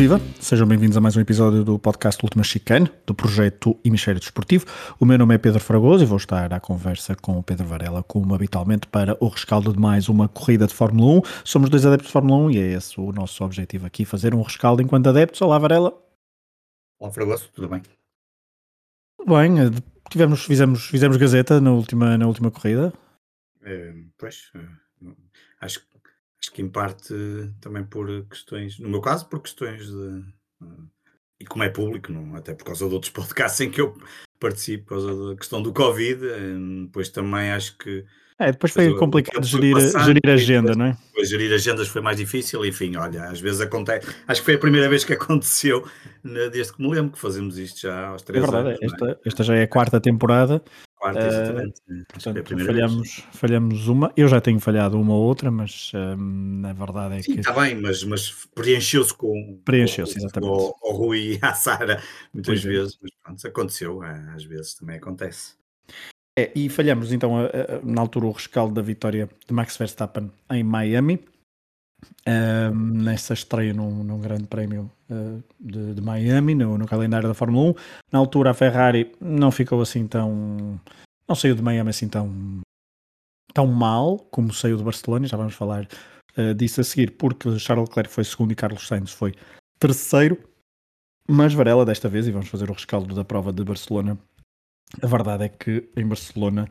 Viva! Sejam bem-vindos a mais um episódio do podcast Última Chicane, do projeto Hemisfério Desportivo. O meu nome é Pedro Fragoso e vou estar à conversa com o Pedro Varela, como habitualmente, para o rescaldo de mais uma corrida de Fórmula 1. Somos dois adeptos de Fórmula 1 e é esse o nosso objetivo aqui, fazer um rescaldo enquanto adeptos. Olá, Varela. Olá, Fragoso, tudo bem? Tudo bem, eh, tivemos, fizemos, fizemos gazeta na última, na última corrida. É, pois, é, acho que Acho que em parte também por questões, no meu caso, por questões de. Uh, e como é público, não, até por causa de outros podcasts em que eu participo, por causa da questão do Covid, depois também acho que. É, depois foi complicado gerir, passando, gerir a agenda, depois, não é? Depois gerir agendas foi mais difícil, enfim, olha, às vezes acontece. Acho que foi a primeira vez que aconteceu, desde que me lembro, que fazemos isto já aos três é verdade, anos. Esta, é? esta já é a quarta temporada Quarta, exatamente. Uh, portanto, é falhamos, falhamos uma. Eu já tenho falhado uma ou outra, mas um, a verdade é Sim, que. Está bem, mas, mas preencheu-se com. Preencheu-se, exatamente. O, Rui e a Sara, muitas pois vezes, é. mas pronto, aconteceu, é, às vezes também acontece. É, e falhamos então a, a, na altura o rescaldo da vitória de Max Verstappen em Miami. Um, nessa estreia num, num grande prémio uh, de, de, Miami, no, no, calendário da Fórmula 1. Na altura a Ferrari não ficou assim tão. não saiu de Miami assim tão, tão mal como saiu de Barcelona, já vamos falar uh, disso a seguir, porque Charles Leclerc foi segundo e Carlos Sainz foi terceiro. Mas Varela, desta vez, e vamos fazer o rescaldo da prova de Barcelona, a verdade é que em Barcelona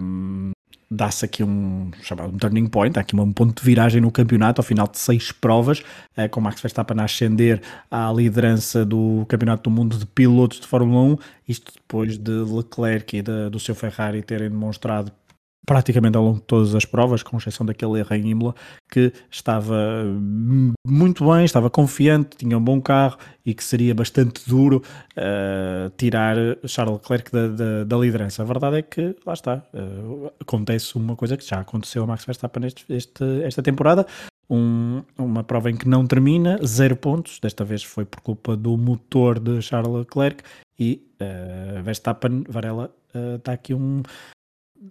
um, dá-se aqui um chamado um turning point, aqui um ponto de viragem no campeonato ao final de seis provas, eh, com Max Verstappen a ascender à liderança do Campeonato do Mundo de Pilotos de Fórmula 1, isto depois de Leclerc e de, do seu Ferrari terem demonstrado praticamente ao longo de todas as provas, com exceção daquele erro em Imola, que estava muito bem, estava confiante, tinha um bom carro e que seria bastante duro uh, tirar Charles Leclerc da, da, da, liderança. A verdade é que, lá está, uh, acontece uma coisa que já aconteceu a Max Verstappen este, este, esta temporada, um, uma prova em que não termina, zero pontos, desta vez foi por culpa do motor de Charles Leclerc e uh, Verstappen, Varela, está aqui um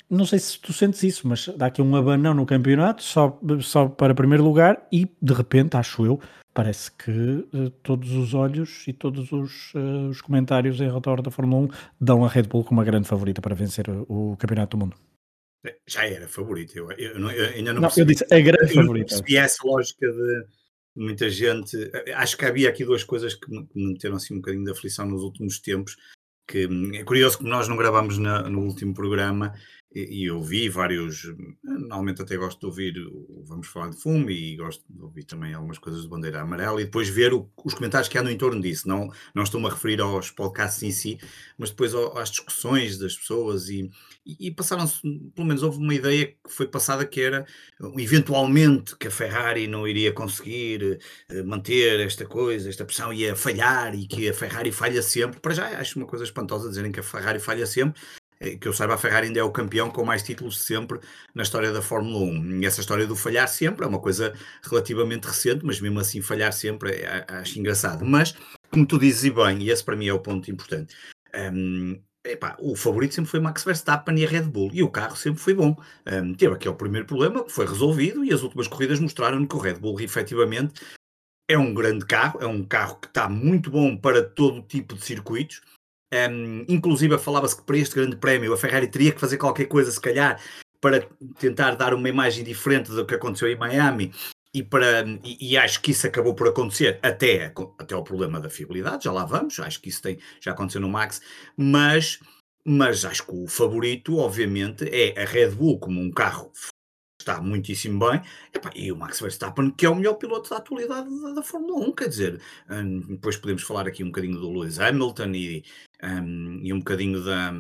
não sei se tu sentes isso, mas dá aqui um abanão no campeonato só, só para primeiro lugar e de repente, acho eu, parece que uh, todos os olhos e todos os, uh, os, comentários em redor da Fórmula 1 dão a Red Bull como uma grande favorita para vencer o, o Campeonato do Mundo. É, já era favorita, eu, eu, não, eu ainda não, não percebi, eu disse a grande eu favorita. percebi essa lógica de muita gente. Acho que havia aqui duas coisas que me, que me meteram assim um bocadinho de aflição nos últimos tempos. Que hum, é curioso que nós não gravámos na, no último programa e, eu vi vários, normalmente até gosto de ouvir o Vamos Falar de Fumo e gosto de ouvir também algumas coisas de Bandeira Amarela e depois ver o, os comentários que andam em torno disso. Não, não estou-me a referir aos podcasts em si, mas depois às discussões das pessoas e, e, e passaram-se, pelo menos houve uma ideia que foi passada que era eventualmente que a Ferrari não iria conseguir eh, manter esta coisa, esta pressão ia falhar e que a Ferrari falha sempre. Para já acho uma coisa espantosa dizerem que a Ferrari falha sempre que eu saiba, a Ferrari ainda é o campeão com mais títulos sempre na história da Fórmula 1. E essa história do falhar sempre é uma coisa relativamente recente, mas mesmo assim falhar sempre é, acho engraçado. Mas, como tu dizes e bem, e esse para mim é o ponto importante, um, Epá, o favorito sempre foi Max Verstappen e a Red Bull, e o carro sempre foi bom. Um, teve aquele primeiro problema que foi resolvido, e as últimas corridas mostraram que o Red Bull efetivamente é um grande carro, é um carro que está muito bom para todo tipo de circuitos. Um, inclusive, falava-se que para este grande prémio a Ferrari teria que fazer qualquer coisa, se calhar, para tentar dar uma imagem diferente do que aconteceu em Miami. E, para, e, e acho que isso acabou por acontecer até, até o problema da fiabilidade, já lá vamos, acho que isso tem, já aconteceu no Max, mas, mas acho que o favorito, obviamente, é a Red Bull como um carro está muitíssimo bem, e o Max Verstappen, que é o melhor piloto da atualidade da, da Fórmula 1, quer dizer, um, depois podemos falar aqui um bocadinho do Lewis Hamilton e, um, e um bocadinho da,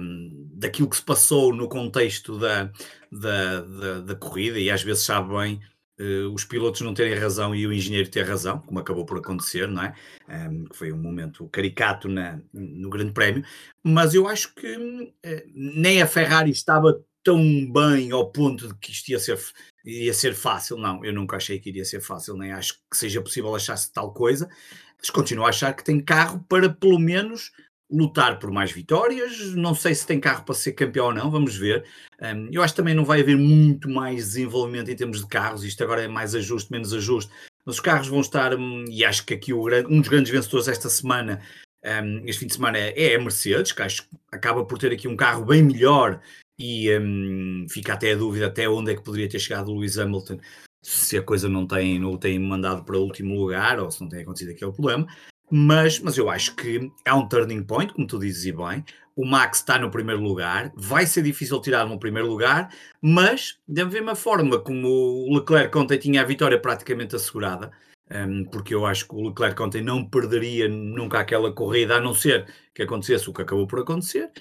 daquilo que se passou no contexto da, da, da, da corrida, e às vezes sabe bem uh, os pilotos não terem razão e o engenheiro ter razão, como acabou por acontecer, não é? Um, que foi um momento caricato na, no Grande Prémio, mas eu acho que uh, nem a Ferrari estava tão bem ao ponto de que isto ia ser, ia ser fácil. Não, eu nunca achei que iria ser fácil, nem acho que seja possível achar-se tal coisa, mas continuo a achar que tem carro para pelo menos lutar por mais vitórias. Não sei se tem carro para ser campeão ou não, vamos ver. Um, eu acho que também não vai haver muito mais desenvolvimento em termos de carros. Isto agora é mais ajuste, menos ajuste. mas os carros vão estar, hum, e acho que aqui o, um dos grandes vencedores esta semana, um, este fim de semana, é a Mercedes, que acho que acaba por ter aqui um carro bem melhor e um, fica até a dúvida até onde é que poderia ter chegado o Lewis Hamilton se a coisa não tem, não tem mandado para o último lugar ou se não tem acontecido aquele problema. Mas, mas eu acho que é um turning point, como tu dizes e bem. O Max está no primeiro lugar, vai ser difícil tirar no primeiro lugar, mas da mesma forma como o Leclerc ontem tinha a vitória praticamente assegurada, um, porque eu acho que o Leclerc ontem não perderia nunca aquela corrida, a não ser que acontecesse o que acabou por acontecer.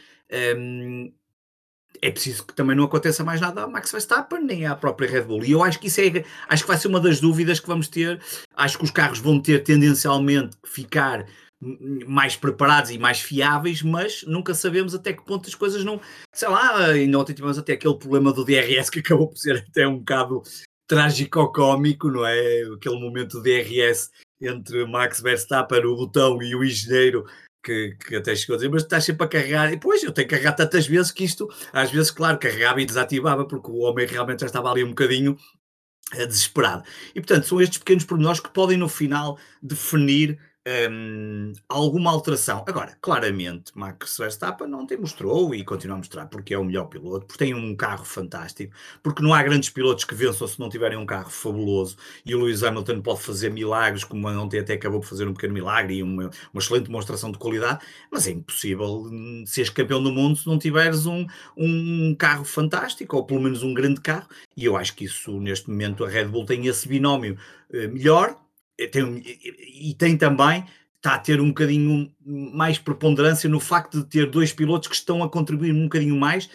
Um, é preciso que também não aconteça mais nada a Max Verstappen nem à própria Red Bull. E eu acho que isso é, acho que vai ser uma das dúvidas que vamos ter. Acho que os carros vão ter tendencialmente que ficar mais preparados e mais fiáveis, mas nunca sabemos até que ponto as coisas não. Sei lá, e ontem tivemos até aquele problema do DRS que acabou por ser até um bocado trágico-cómico, não é? Aquele momento do DRS entre Max Verstappen, o botão e o engenheiro que, que, até chegou a dizer, mas estás sempre a carregar. E depois eu tenho que carregar tantas vezes que isto, às vezes, claro, carregava e desativava, porque o homem realmente já estava ali um bocadinho uh, desesperado. E portanto, são estes pequenos pormenores que podem no final definir um, alguma alteração. Agora, claramente, Max Verstappen não demonstrou e continua a mostrar porque é o melhor piloto, porque tem um carro fantástico, porque não há grandes pilotos que vençam se não tiverem um carro fabuloso e o Lewis Hamilton pode fazer milagres, como ontem até acabou por fazer um pequeno milagre e uma, uma excelente demonstração de qualidade, mas é impossível hum, seres campeão do mundo se não tiveres um, um carro fantástico ou pelo menos um grande carro. E eu acho que isso, neste momento, a Red Bull tem esse binómio uh, melhor tem, e tem também, está a ter um bocadinho mais preponderância no facto de ter dois pilotos que estão a contribuir um bocadinho mais.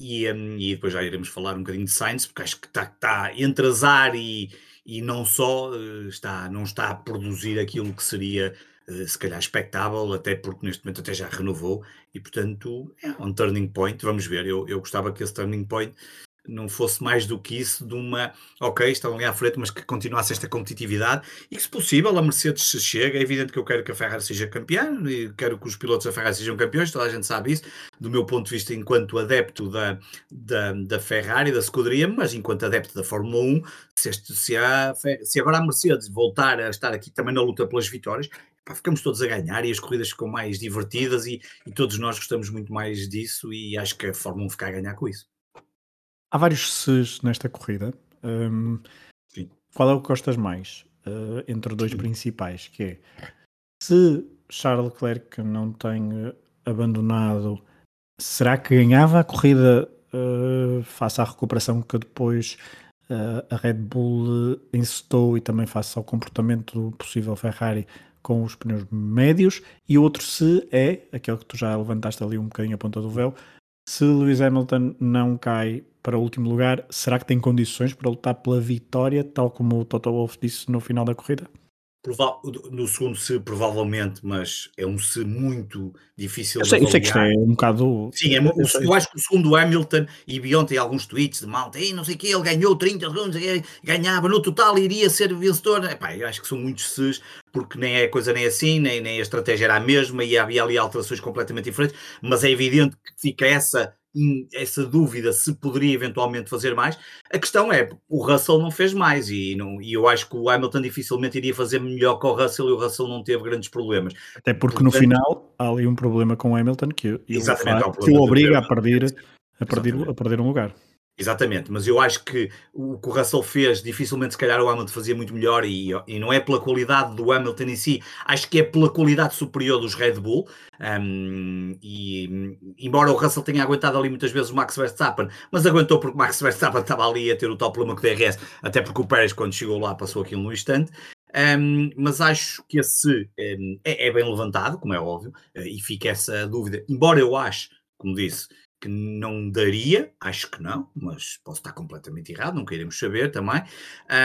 E, um, e depois já iremos falar um bocadinho de Sainz, porque acho que está, está entre azar e, e não só, eh, está, não está a produzir aquilo que seria eh, se calhar expectável, até porque neste momento até já renovou, e portanto é um turning point, vamos ver, eu, eu gostava que esse turning point não fosse mais do que isso, de uma, ok, estão ali à frente, mas que continuasse esta competitividade e que, se possível, a Mercedes se chega. É evidente que eu quero que a Ferrari seja campeã e quero que os pilotos da Ferrari sejam campeões, toda a gente sabe isso, do meu ponto de vista, enquanto adepto da, da, da Ferrari, da escuderia, mas enquanto adepto da Fórmula 1, se, este, se, a, se agora a Mercedes voltar a estar aqui também na luta pelas vitórias, ficamos todos a ganhar e as corridas ficam mais divertidas e, e todos nós gostamos muito mais disso e acho que a Fórmula 1 fica a ganhar com isso. Há vários ses nesta corrida. Um, qual é o que gostas mais uh, entre dois Sim. principais? Que é se Charles Leclerc não tem abandonado, será que ganhava a corrida uh, face à recuperação que depois uh, a Red Bull incitou e também face ao comportamento do possível Ferrari com os pneus médios? E o outro se é, aquele que tu já levantaste ali um bocadinho a ponta do véu, se Lewis Hamilton não cai para o último lugar, será que tem condições para lutar pela vitória, tal como o Toto Wolff disse no final da corrida? No segundo se, provavelmente, mas é um se muito difícil eu sei, de Eu sei que isto é um bocado. Sim, é, eu, eu, acho que o segundo Hamilton e Beyond tem alguns tweets de malta, não sei o que, ele ganhou 30 segundos, ganhava, no total iria ser vencedor. Epá, eu acho que são muitos se's, porque nem é a coisa nem assim, nem, nem a estratégia era a mesma e havia ali alterações completamente diferentes, mas é evidente que fica essa essa dúvida se poderia eventualmente fazer mais. A questão é, o Russell não fez mais e, não, e eu acho que o Hamilton dificilmente iria fazer melhor que o Russell e o Russell não teve grandes problemas. Até porque Portanto, no final há ali um problema com o Hamilton que, exatamente, que o obriga a perder, a, perder, a perder um lugar. Exatamente, mas eu acho que o que o Russell fez, dificilmente se calhar o Hamilton fazia muito melhor e, e não é pela qualidade do Hamilton em si, acho que é pela qualidade superior dos Red Bull. Um, e embora o Russell tenha aguentado ali muitas vezes o Max Verstappen, mas aguentou porque o Max Verstappen estava ali a ter o tal problema com o DRS, até porque o Pérez, quando chegou lá, passou aquilo no instante. Um, mas acho que esse um, é, é, bem levantado, como é óbvio, uh, e fica essa dúvida. Embora eu acho, como disse, que não daria, acho que não, mas posso estar completamente errado, não queremos saber também.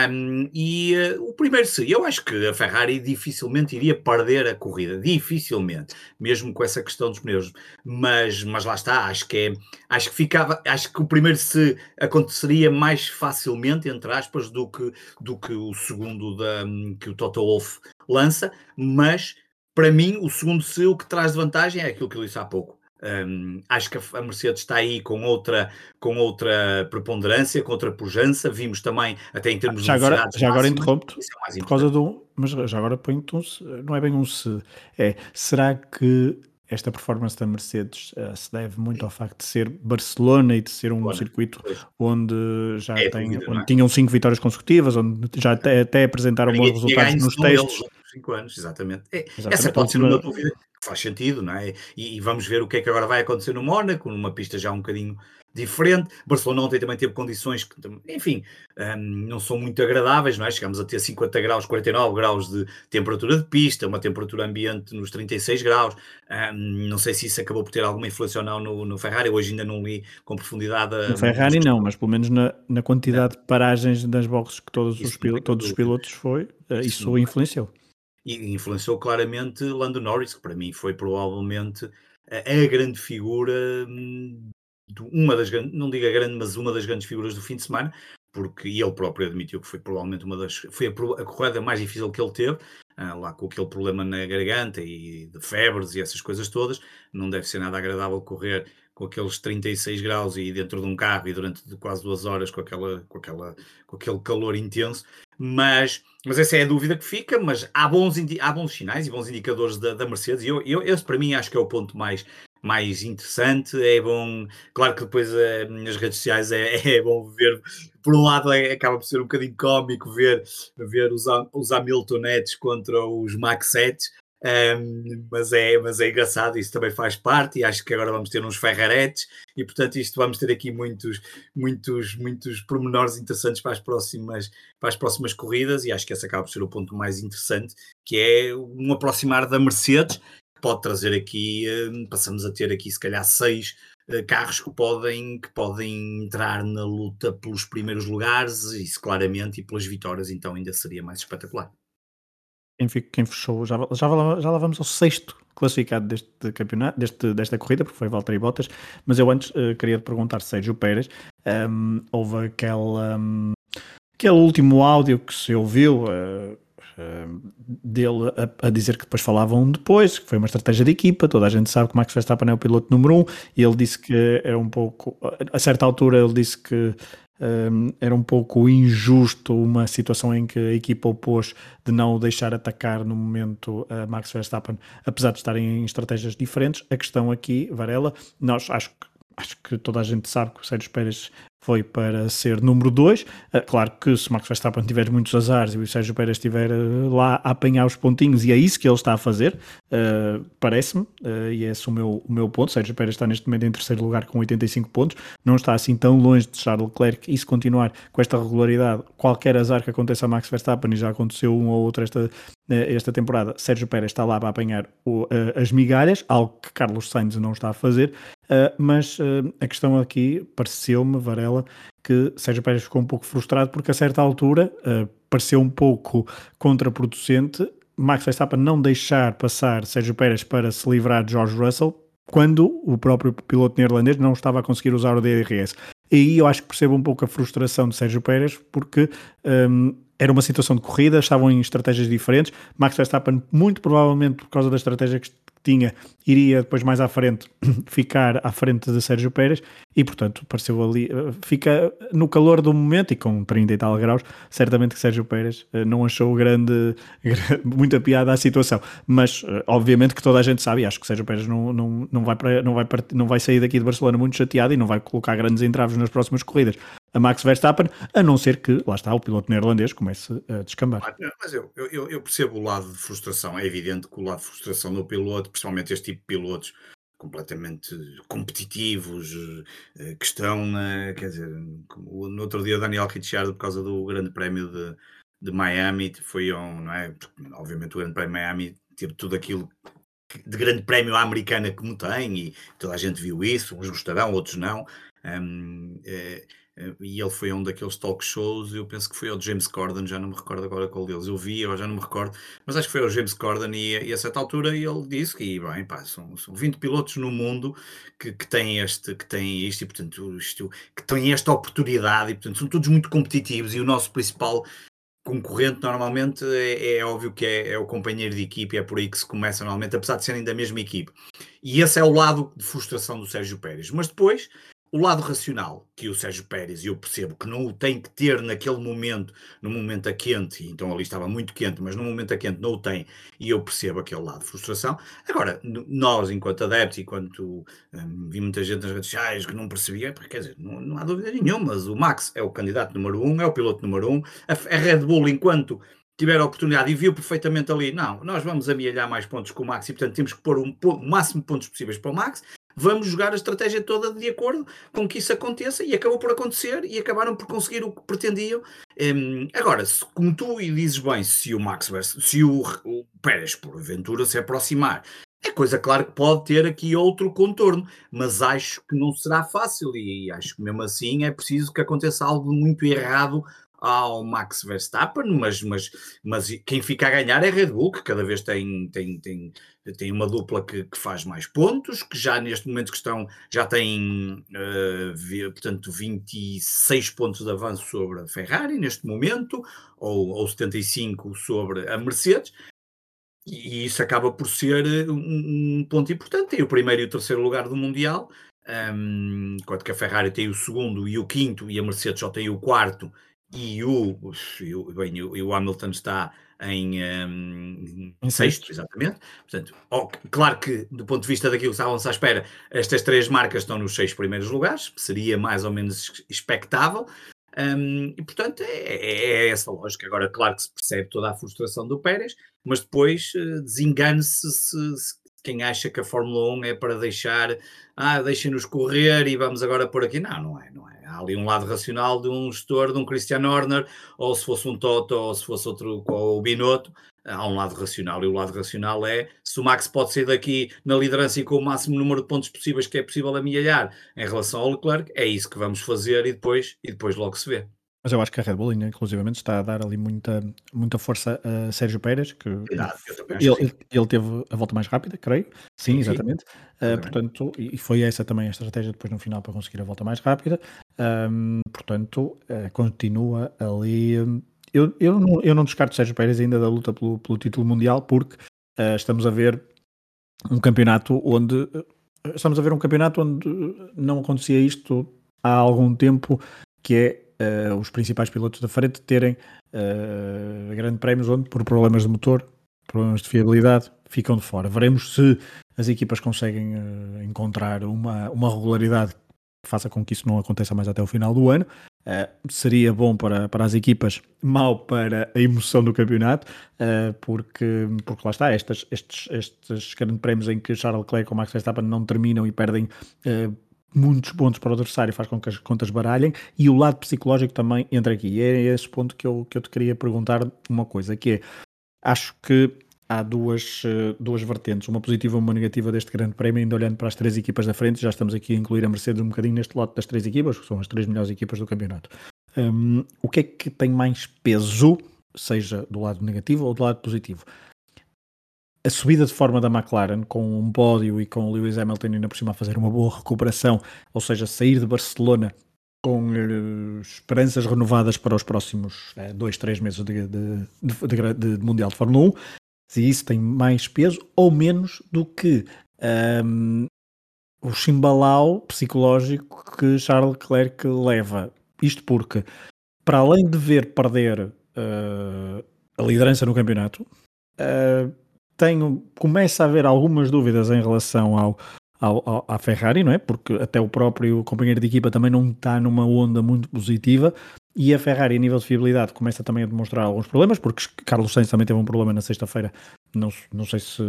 Um, e uh, o primeiro seria, eu acho que a Ferrari dificilmente iria perder a corrida, dificilmente, mesmo com essa questão dos pneus. Mas, mas lá está, acho que é, acho que ficava, acho que o primeiro se aconteceria mais facilmente, entre aspas, do que, do que o segundo da, que o Toto Wolff lança, mas para mim o segundo se o que traz de vantagem é aquilo que eu disse há pouco um, acho que a Mercedes está aí com outra, com outra preponderância, com outra pujança. Vimos também, até em termos já de agora, Já agora interrompo-te, é por causa do... Mas já agora ponho-te um se, não é bem um se, é, será que esta performance da Mercedes uh, se deve muito ao facto de ser Barcelona e de ser um circuito pois. onde já é, tem, onde é? tinham cinco vitórias consecutivas, onde já até, até apresentaram bons resultados nos testes. Eles anos, exatamente. É, exatamente. Essa pode ser uma dúvida que faz sentido, não é? E, e, vamos ver o que é que agora vai acontecer no Mónaco, numa pista já um bocadinho diferente. Barcelona ontem também teve condições que, enfim, um, não são muito agradáveis, não é? Chegamos a ter 50 graus, 49 graus de temperatura de pista, uma temperatura ambiente nos 36 graus. Um, não sei se isso acabou por ter alguma influência ou não no, no Ferrari, hoje ainda não li com profundidade. A, no Ferrari não, mas pelo menos na, na quantidade é. de paragens das boxes que todos, os, pil todos os pilotos foi, eh, isso, isso influenciou. E influenciou claramente Lando Norris, que para mim foi provavelmente a, grande figura hum, uma das não digo a grande, mas uma das grandes figuras do fim de semana, porque ele próprio admitiu que foi provavelmente uma das foi a, a corrida mais difícil que ele teve, ah, lá com aquele problema na garganta e de febres e essas coisas todas, não deve ser nada agradável correr com aqueles 36 graus e dentro de um carro e durante quase duas horas com, aquela, com, aquela, com aquele calor intenso, mas, mas essa é a dúvida que fica, mas há bons, há bons sinais e bons indicadores da, da Mercedes, e eu, eu, esse para mim acho que é o ponto mais, mais interessante. É bom, claro que depois é, nas redes sociais é, é, bom ver, por um lado é, acaba por ser um bocadinho cómico ver, ver os, os Hamiltonetes contra os Maxettes, um, mas, é, mas é engraçado, isso também faz parte, e acho que agora vamos ter uns ferraretes, e portanto isto vamos ter aqui muitos, muitos, muitos pormenores interessantes para as próximas, para as próximas corridas, e acho que esse acaba por ser o ponto mais interessante, que é um aproximar da Mercedes, pode trazer aqui, hum, passamos a ter aqui se calhar seis eh, carros que podem, que podem entrar na luta pelos primeiros lugares, isso claramente, e pelas vitórias, então ainda seria mais espetacular. Quem, quem fechou, já, já, já lá vamos ao sexto classificado deste campeonato, deste, desta corrida, porque foi Valtteri Bottas, mas eu antes uh, queria te perguntar, Sérgio Pérez, um, houve aquele, um, aquele último áudio que se ouviu, uh, dele a, a, dizer que depois falavam depois, que foi uma estratégia de equipa, toda a gente sabe que Max Verstappen é o piloto número um, e ele disse que era um pouco, a certa altura ele disse que um, era um pouco injusto uma situação em que a equipa opôs de não o deixar atacar no momento a Max Verstappen, apesar de estarem em estratégias diferentes. A questão aqui, Varela, nós acho que acho que toda a gente sabe que o Sérgio Pérez foi para ser número 2. Ah, claro que se Max Verstappen tiver muitos azares e o Sérgio Pérez estiver ah, lá a apanhar os pontinhos, e é isso que ele está a fazer, uh, parece-me, e é esse o meu, o meu ponto. Sérgio Pérez está neste momento em terceiro lugar com 85 pontos, não está assim tão longe de Charles Leclerc, e se continuar com esta regularidade, qualquer azar que aconteça a Max Verstappen, e já aconteceu um ou outro esta, esta temporada, Sérgio Pérez está lá para apanhar o, uh, as migalhas, algo que Carlos Sainz não está a fazer, uh, mas uh, a questão aqui pareceu-me, Varela, que Sérgio Pérez ficou um pouco frustrado porque a certa altura pareceu um pouco contraproducente Max Verstappen não deixar passar Sérgio Pérez para se livrar de George Russell quando o próprio piloto neerlandês não estava a conseguir usar o DRS. E aí eu acho que percebo um pouco a frustração de Sérgio Pérez porque um, era uma situação de corrida, estavam em estratégias diferentes. Max Verstappen, muito provavelmente por causa da estratégia que tinha, iria depois mais à frente ficar à frente de Sérgio Pérez e, portanto, apareceu ali, eh, fica no calor do momento e com 30 e tal graus, certamente que Sérgio Pérez eh, não achou grande, muita piada à situação, mas eh, obviamente que toda a gente sabe, e acho que Sérgio Pérez não, não, não, vai, para, não, vai, não vai sair daqui de Barcelona muito chateado e não vai colocar grandes entraves nas próximas corridas a Max Verstappen, a não ser que, lá está, o piloto neerlandês comece a descambar. Mas eu, eu, eu, percebo o lado de frustração. É evidente que o lado de frustração do piloto, principalmente este tipo de pilotos completamente competitivos, eh, que estão, quer dizer, no outro dia Daniel Ricciardo, por causa do grande prémio de, de Miami, foi um, não é? Obviamente o grande prémio de Miami teve tudo aquilo de grande prémio à americana como tem, e toda a gente viu isso, uns gostarão, outros não. Um, é, eh, e ele foi a um daqueles talk shows, eu penso que foi ao James Corden, já não me recordo agora qual deles, eu vi, eu já não me recordo, mas acho que foi ao James Corden e, e a certa altura ele disse que, bem, pá, são, são 20 pilotos no mundo que, que têm este, que têm isto e, portanto, isto, que têm esta oportunidade e, portanto, são todos muito competitivos e o nosso principal concorrente normalmente é, é óbvio que é, é, o companheiro de equipe, é por aí que se começa normalmente, apesar de serem da mesma equipe. E esse é o lado de frustração do Sérgio Pérez. Mas depois o lado racional, que o Sérgio Pérez, eu percebo que não o tem que ter naquele momento, no momento a quente, então ali estava muito quente, mas no momento a quente não o tem, e eu percebo aquele lado de frustração. Agora, nós, enquanto adeptos, enquanto hum, vi muita gente nas redes sociais que não percebia, quer dizer, não, não há dúvida nenhuma, mas o Max é o candidato número um, é o piloto número um, a, a Red Bull, enquanto tiver a oportunidade e viu perfeitamente ali, não, nós vamos amealhar mais pontos com o Max e portanto temos que pôr um, o máximo de pontos possíveis para o Max vamos jogar a estratégia toda de acordo com que isso aconteça e acabou por acontecer e acabaram por conseguir o que pretendiam. Um, agora, se, como tu dizes bem, se o Max se o, o Pérez porventura se aproximar, é coisa claro que pode ter aqui outro contorno, mas acho que não será fácil e acho que mesmo assim é preciso que aconteça algo muito errado ao Max Verstappen, mas, mas, mas quem fica a ganhar é Red Bull, que cada vez tem, tem, tem, tem uma dupla que, que faz mais pontos, que já neste momento que estão, já tem, uh, portanto, 26 pontos de avanço sobre a Ferrari neste momento, ou, ou 75 sobre a Mercedes, e isso acaba por ser um, ponto importante. Tem o primeiro e o terceiro lugar do Mundial, um, enquanto que a Ferrari tem o segundo e o quinto, e a Mercedes só tem o quarto e o, bem, o, Hamilton está em, um, em sexto, exatamente. Portanto, claro que do ponto de vista daquilo que estávamos à espera, estas três marcas estão nos seis primeiros lugares, seria mais ou menos expectável. Um, e portanto é, é, é, essa lógica. Agora, claro que se percebe toda a frustração do Pérez, mas depois uh, desengane-se se, se, quem acha que a Fórmula 1 é para deixar, ah, deixem-nos correr e vamos agora por aqui. Não, não é, não é. Há ali um lado racional de um gestor, de um Christian Horner, ou se fosse um Toto, ou se fosse outro com o Binotto, há um lado racional, e o lado racional é se o Max pode sair daqui na liderança e com o máximo número de pontos possíveis que é possível amealhar em relação ao Leclerc, é isso que vamos fazer e depois, e depois logo se vê. Mas eu acho que a Red Bull, inclusivamente, está a dar ali muita, muita força a Sérgio Pérez, que ele, ele, teve a volta mais rápida, creio. Sim, sim exatamente. Sim. Uh, portanto, e foi essa também a estratégia depois no final para conseguir a volta mais rápida. Um, portanto, uh, continua ali. Eu, eu, não, eu não descarto Sérgio Pérez ainda da luta pelo, pelo título mundial, porque uh, estamos a ver um campeonato onde. Estamos a ver um campeonato onde não acontecia isto há algum tempo, que é os principais pilotos da frente terem uh, grandes prémios onde, por problemas de motor, problemas de fiabilidade, ficam de fora. Veremos se as equipas conseguem encontrar uma, uma regularidade faça com que isso não aconteça mais até o final do ano. Uh, seria bom para, para as equipas, mal para a emoção do campeonato, uh, porque, porque lá está, estes, estes, estes grandes prémios em que Charles Leclerc ou Max Verstappen não terminam e perdem uh, muitos pontos para o adversário, faz com que as contas baralhem e o lado psicológico também entra aqui. E é esse ponto que eu, que eu te queria perguntar uma coisa, que é, acho que há duas, eh, duas vertentes, uma positiva e uma negativa deste grande prémio, ainda olhando para as três equipas da frente, já estamos aqui a incluir a Mercedes um bocadinho neste lote das três equipas, que são as três melhores equipas do campeonato. Um, o que é que tem mais peso, seja do lado negativo ou do lado positivo? a subida de forma da McLaren com um pódio e com o Lewis Hamilton ainda por cima a fazer uma boa recuperação, ou seja, sair de Barcelona com uh, esperanças renovadas para os próximos uh, dois, três meses de, de, de, de, Mundial de Fórmula 1, se isso tem mais peso ou menos do que um, o chimbalau psicológico que Charles Leclerc leva. Isto porque, para além de ver perder uh, a liderança no campeonato, uh, tenho, começa a haver algumas dúvidas em relação ao, ao, ao, à Ferrari, não é? Porque até o próprio companheiro de equipa também não está numa onda muito positiva e a Ferrari, a nível de fiabilidade, começa também a demonstrar alguns problemas, porque Carlos Sainz também teve um problema na sexta-feira, não, não sei se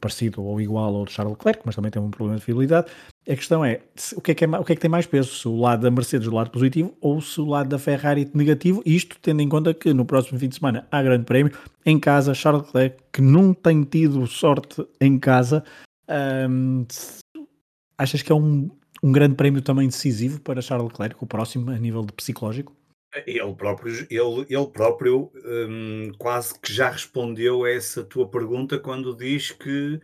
parecido ou igual ao de Charles Leclerc, mas também teve um problema de fiabilidade. A questão é, o que é que, é, o que, é que tem mais peso? Se o lado da Mercedes o lado positivo ou se o lado da Ferrari negativo? Isto tendo em conta que no próximo fim de semana há grande prémio, em casa, Charles Leclerc, que não tem tido sorte em casa, hum, achas que é um, um grande prémio também decisivo para Charles Leclerc, o próximo, a nível de psicológico? Ele próprio, ele, ele próprio um, quase que já respondeu a essa tua pergunta quando diz que,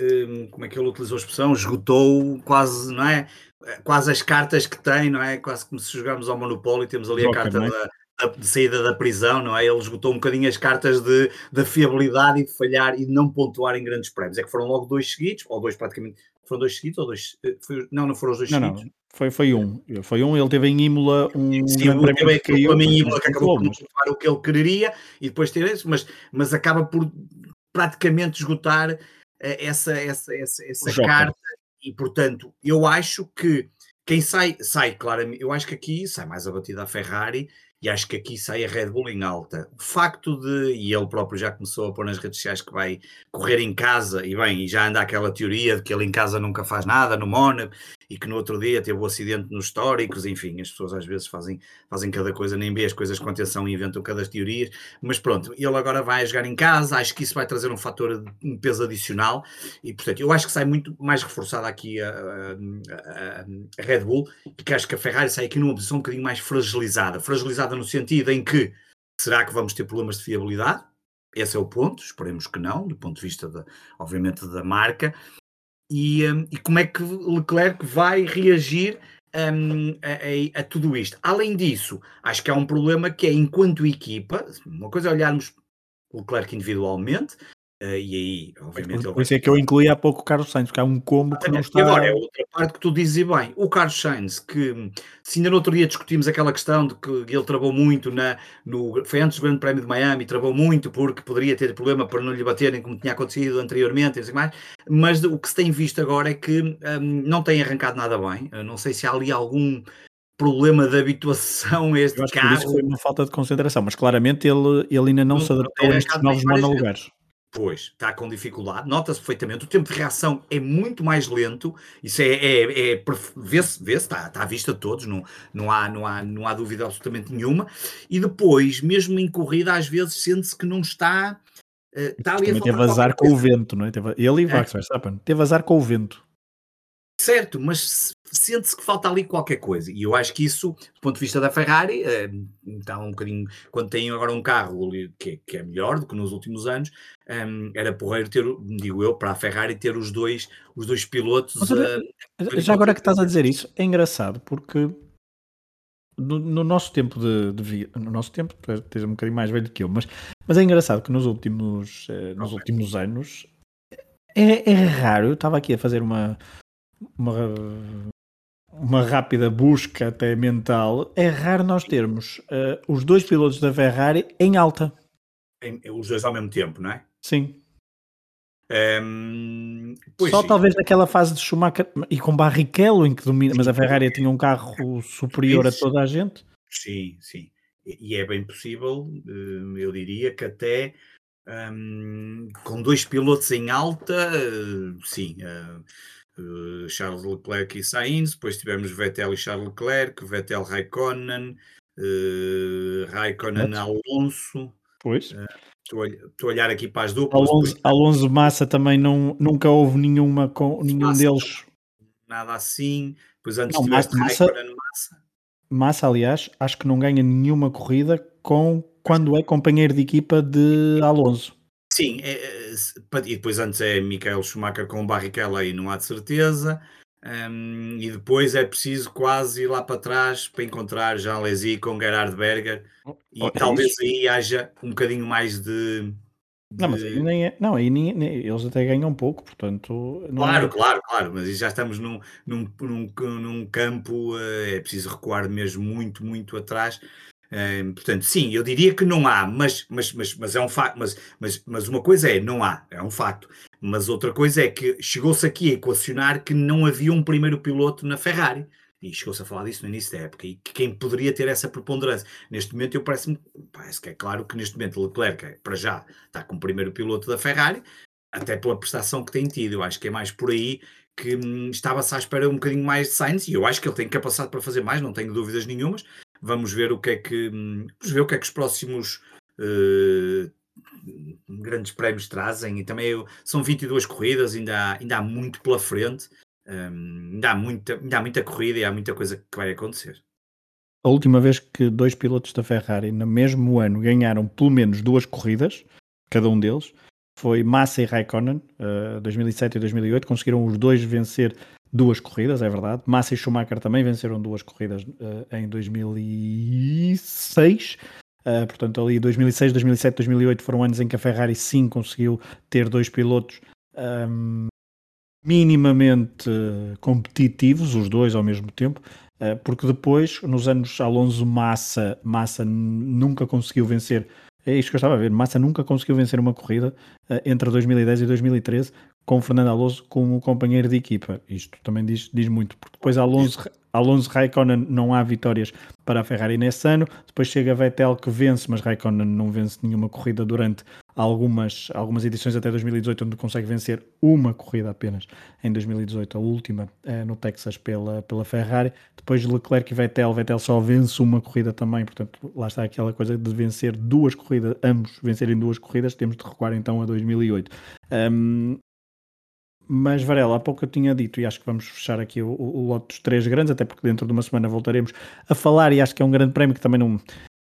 um, como é que ele utilizou a expressão, esgotou quase, não é? Quase as cartas que tem, não é? Quase como se jogarmos ao Monopólio, temos ali a carta é? da, da, de saída da prisão, não é? Ele esgotou um bocadinho as cartas de, de fiabilidade e de falhar e de não pontuar em grandes prémios. É que foram logo dois seguidos, ou dois praticamente, Foram dois seguidos ou dois? Eh, foi, não, não foram os dois não, seguidos? Não, foi, foi um. Foi um, ele teve em Imola um Sim, grande prémio que caiu. Em Imola que acabou por não o que ele quereria e depois ter isso, mas, mas acaba por praticamente esgotar essa, essa, essa, essa carta e portanto eu acho que quem sai, sai claramente, eu acho que aqui sai mais abatida a Ferrari e acho que aqui sai a Red Bull em alta. O facto de, e ele próprio já começou a pôr nas redes sociais que vai correr em casa, e bem, e já anda aquela teoria de que ele em casa nunca faz nada no Mónaco, e que no outro dia teve o um acidente nos históricos, enfim, as pessoas às vezes fazem, fazem cada coisa, nem vê as coisas com atenção e inventam cada teorias, mas pronto, ele agora vai jogar em casa, acho que isso vai trazer um fator, um peso adicional, e portanto, eu acho que sai muito mais reforçada aqui a, a, a Red Bull, e acho que a Ferrari sai aqui numa posição um bocadinho mais fragilizada, fragilizada no sentido em que, será que vamos ter problemas de fiabilidade? Esse é o ponto, esperemos que não, do ponto de vista, de, obviamente, da marca, e, um, e como é que Leclerc vai reagir um, a, a, a, tudo isto. Além disso, acho que há um problema que é, enquanto equipa, uma coisa é olharmos Leclerc individualmente, Uh, e aí, obviamente. Por, por isso é que eu incluí há pouco o Carlos Sainz, porque há um combo que não está. E agora é outra parte que tu dizes bem. O Carlos Sainz, que se ainda no outro dia discutimos aquela questão de que ele travou muito na. No, foi antes do Grande Prémio de Miami, travou muito porque poderia ter problema para não lhe baterem como tinha acontecido anteriormente e assim mais. Mas o que se tem visto agora é que um, não tem arrancado nada bem. Eu não sei se há ali algum problema de habituação a este carro. Isso foi uma falta de concentração, mas claramente ele, ele ainda não, não se adaptou a estes novos monolugares. Pois, está com dificuldade, nota-se perfeitamente. O tempo de reação é muito mais lento, isso é, é, é vê-se, vê está, está à vista de todos, não, não, há, não, há, não há dúvida absolutamente nenhuma. E depois, mesmo em corrida, às vezes sente-se que não está. Uh, está ali Também teve azar com o vento, não é? Teve, ele e é. Max Verstappen, teve azar com o vento. Certo, mas sente-se que falta ali qualquer coisa. E eu acho que isso, do ponto de vista da Ferrari, eh, está um bocadinho. Quando tem agora um carro que, que é melhor do que nos últimos anos, ehm, era porreiro ter, digo eu, para a Ferrari ter os dois, os dois pilotos. Mas, uh, já agora que estás a dizer isso, é engraçado porque no, no nosso tempo de, de vida, no nosso tempo, tu és um bocadinho mais velho que eu, mas, mas é engraçado que nos últimos, nos últimos anos é, é raro. Eu estava aqui a fazer uma uma, uma rápida busca até mental, é raro nós termos uh, os dois pilotos da Ferrari em alta. Em, os dois ao mesmo tempo, não é? Sim. Um, ehm, Só sim. talvez naquela fase de Schumacher e com Barrichello em que domina, mas a Ferrari tinha um carro superior a toda a gente. Sim, sim. E é bem possível, eh, eu diria que até um, ehm, com dois pilotos em alta, eh, sim. Uh, Uh, Charles Leclerc e Sainz, depois tivemos Vettel e Charles Leclerc, Vettel Raikkonen, uh, Raikkonen Alonso. Pois. Uh, estou, a, olhar aqui para as duplas. Alonso. Alonso Massa também não, nunca houve nenhuma com nenhum Massa, deles. Nada assim. Pois antes não, tiveste Massa, Raikkonen Massa. Massa, aliás, acho que não ganha nenhuma corrida com quando é companheiro de equipa de Alonso. Sim, é, é e depois antes é Michael Schumacher com o Barrichello aí não há de certeza. Um, e depois é preciso quase ir lá para trás para encontrar Jean Lézy com Gerhard Berger e oh, talvez é aí haja um bocadinho mais de, de... Não, mas aí nem é, não, aí nem, nem, eles até ganham um pouco, portanto. claro, é... claro, claro, mas já estamos num, num, num, num campo, eh, é preciso recuar mesmo muito, muito atrás portanto, sim, eu diria que não há, mas, mas, mas, mas é um facto. Mas, mas, mas uma coisa é, não há, é um facto. Mas outra coisa é que chegou-se aqui a equacionar que não havia um primeiro piloto na Ferrari. E chegou-se a falar disso no início da época. E que quem poderia ter essa preponderância? Neste momento, eu parece-me, parece que é claro que neste momento Leclerc, para já, está como primeiro piloto da Ferrari, até pela prestação que tem tido. Eu acho que é mais por aí que hum, estava-se à espera um bocadinho mais de Sainz, e eu acho que ele tem capacidade para fazer mais, não tenho dúvidas nenhumas, Vamos ver o que é que, vamos ver o que, é que os próximos uh, grandes prémios trazem. E também são 22 corridas, ainda há, ainda há muito pela frente. Um, ainda, há muita, ainda há muita corrida e há muita coisa que vai acontecer. A última vez que dois pilotos da Ferrari no mesmo ano ganharam pelo menos duas corridas, cada um deles, foi Massa e Raikkonen, uh, 2007 e 2008, conseguiram os dois vencer duas corridas, é verdade. Massa e Schumacher também venceram duas corridas uh, em 2006. Uh, portanto, ali 2006, 2007, 2008 foram anos em que a Ferrari sim conseguiu ter dois pilotos um, minimamente competitivos, os dois ao mesmo tempo, porque depois, nos anos Alonso Massa, Massa nunca conseguiu vencer é isto que eu estava a ver. Massa nunca conseguiu vencer uma corrida uh, entre 2010 e 2013 com Fernando Alonso como companheiro de equipa. Isto também diz, diz muito, porque depois Alonso, Alonso Raikkonen não há vitórias para a Ferrari nesse ano. Depois chega Vettel que vence, mas Raikkonen não vence nenhuma corrida durante algumas, algumas edições até 2018, onde consegue vencer uma corrida apenas em 2018, a última eh, no Texas pela, pela Ferrari. Depois Leclerc e Vettel, Vettel só vence uma corrida também, portanto lá está aquela coisa de vencer duas corridas, ambos vencerem duas corridas, temos de recuar então a 2008. Um, mas Varela, há pouco eu tinha dito, e acho que vamos fechar aqui o, o, o lote dos três grandes, até porque dentro de uma semana voltaremos a falar, e acho que é um grande prémio que também não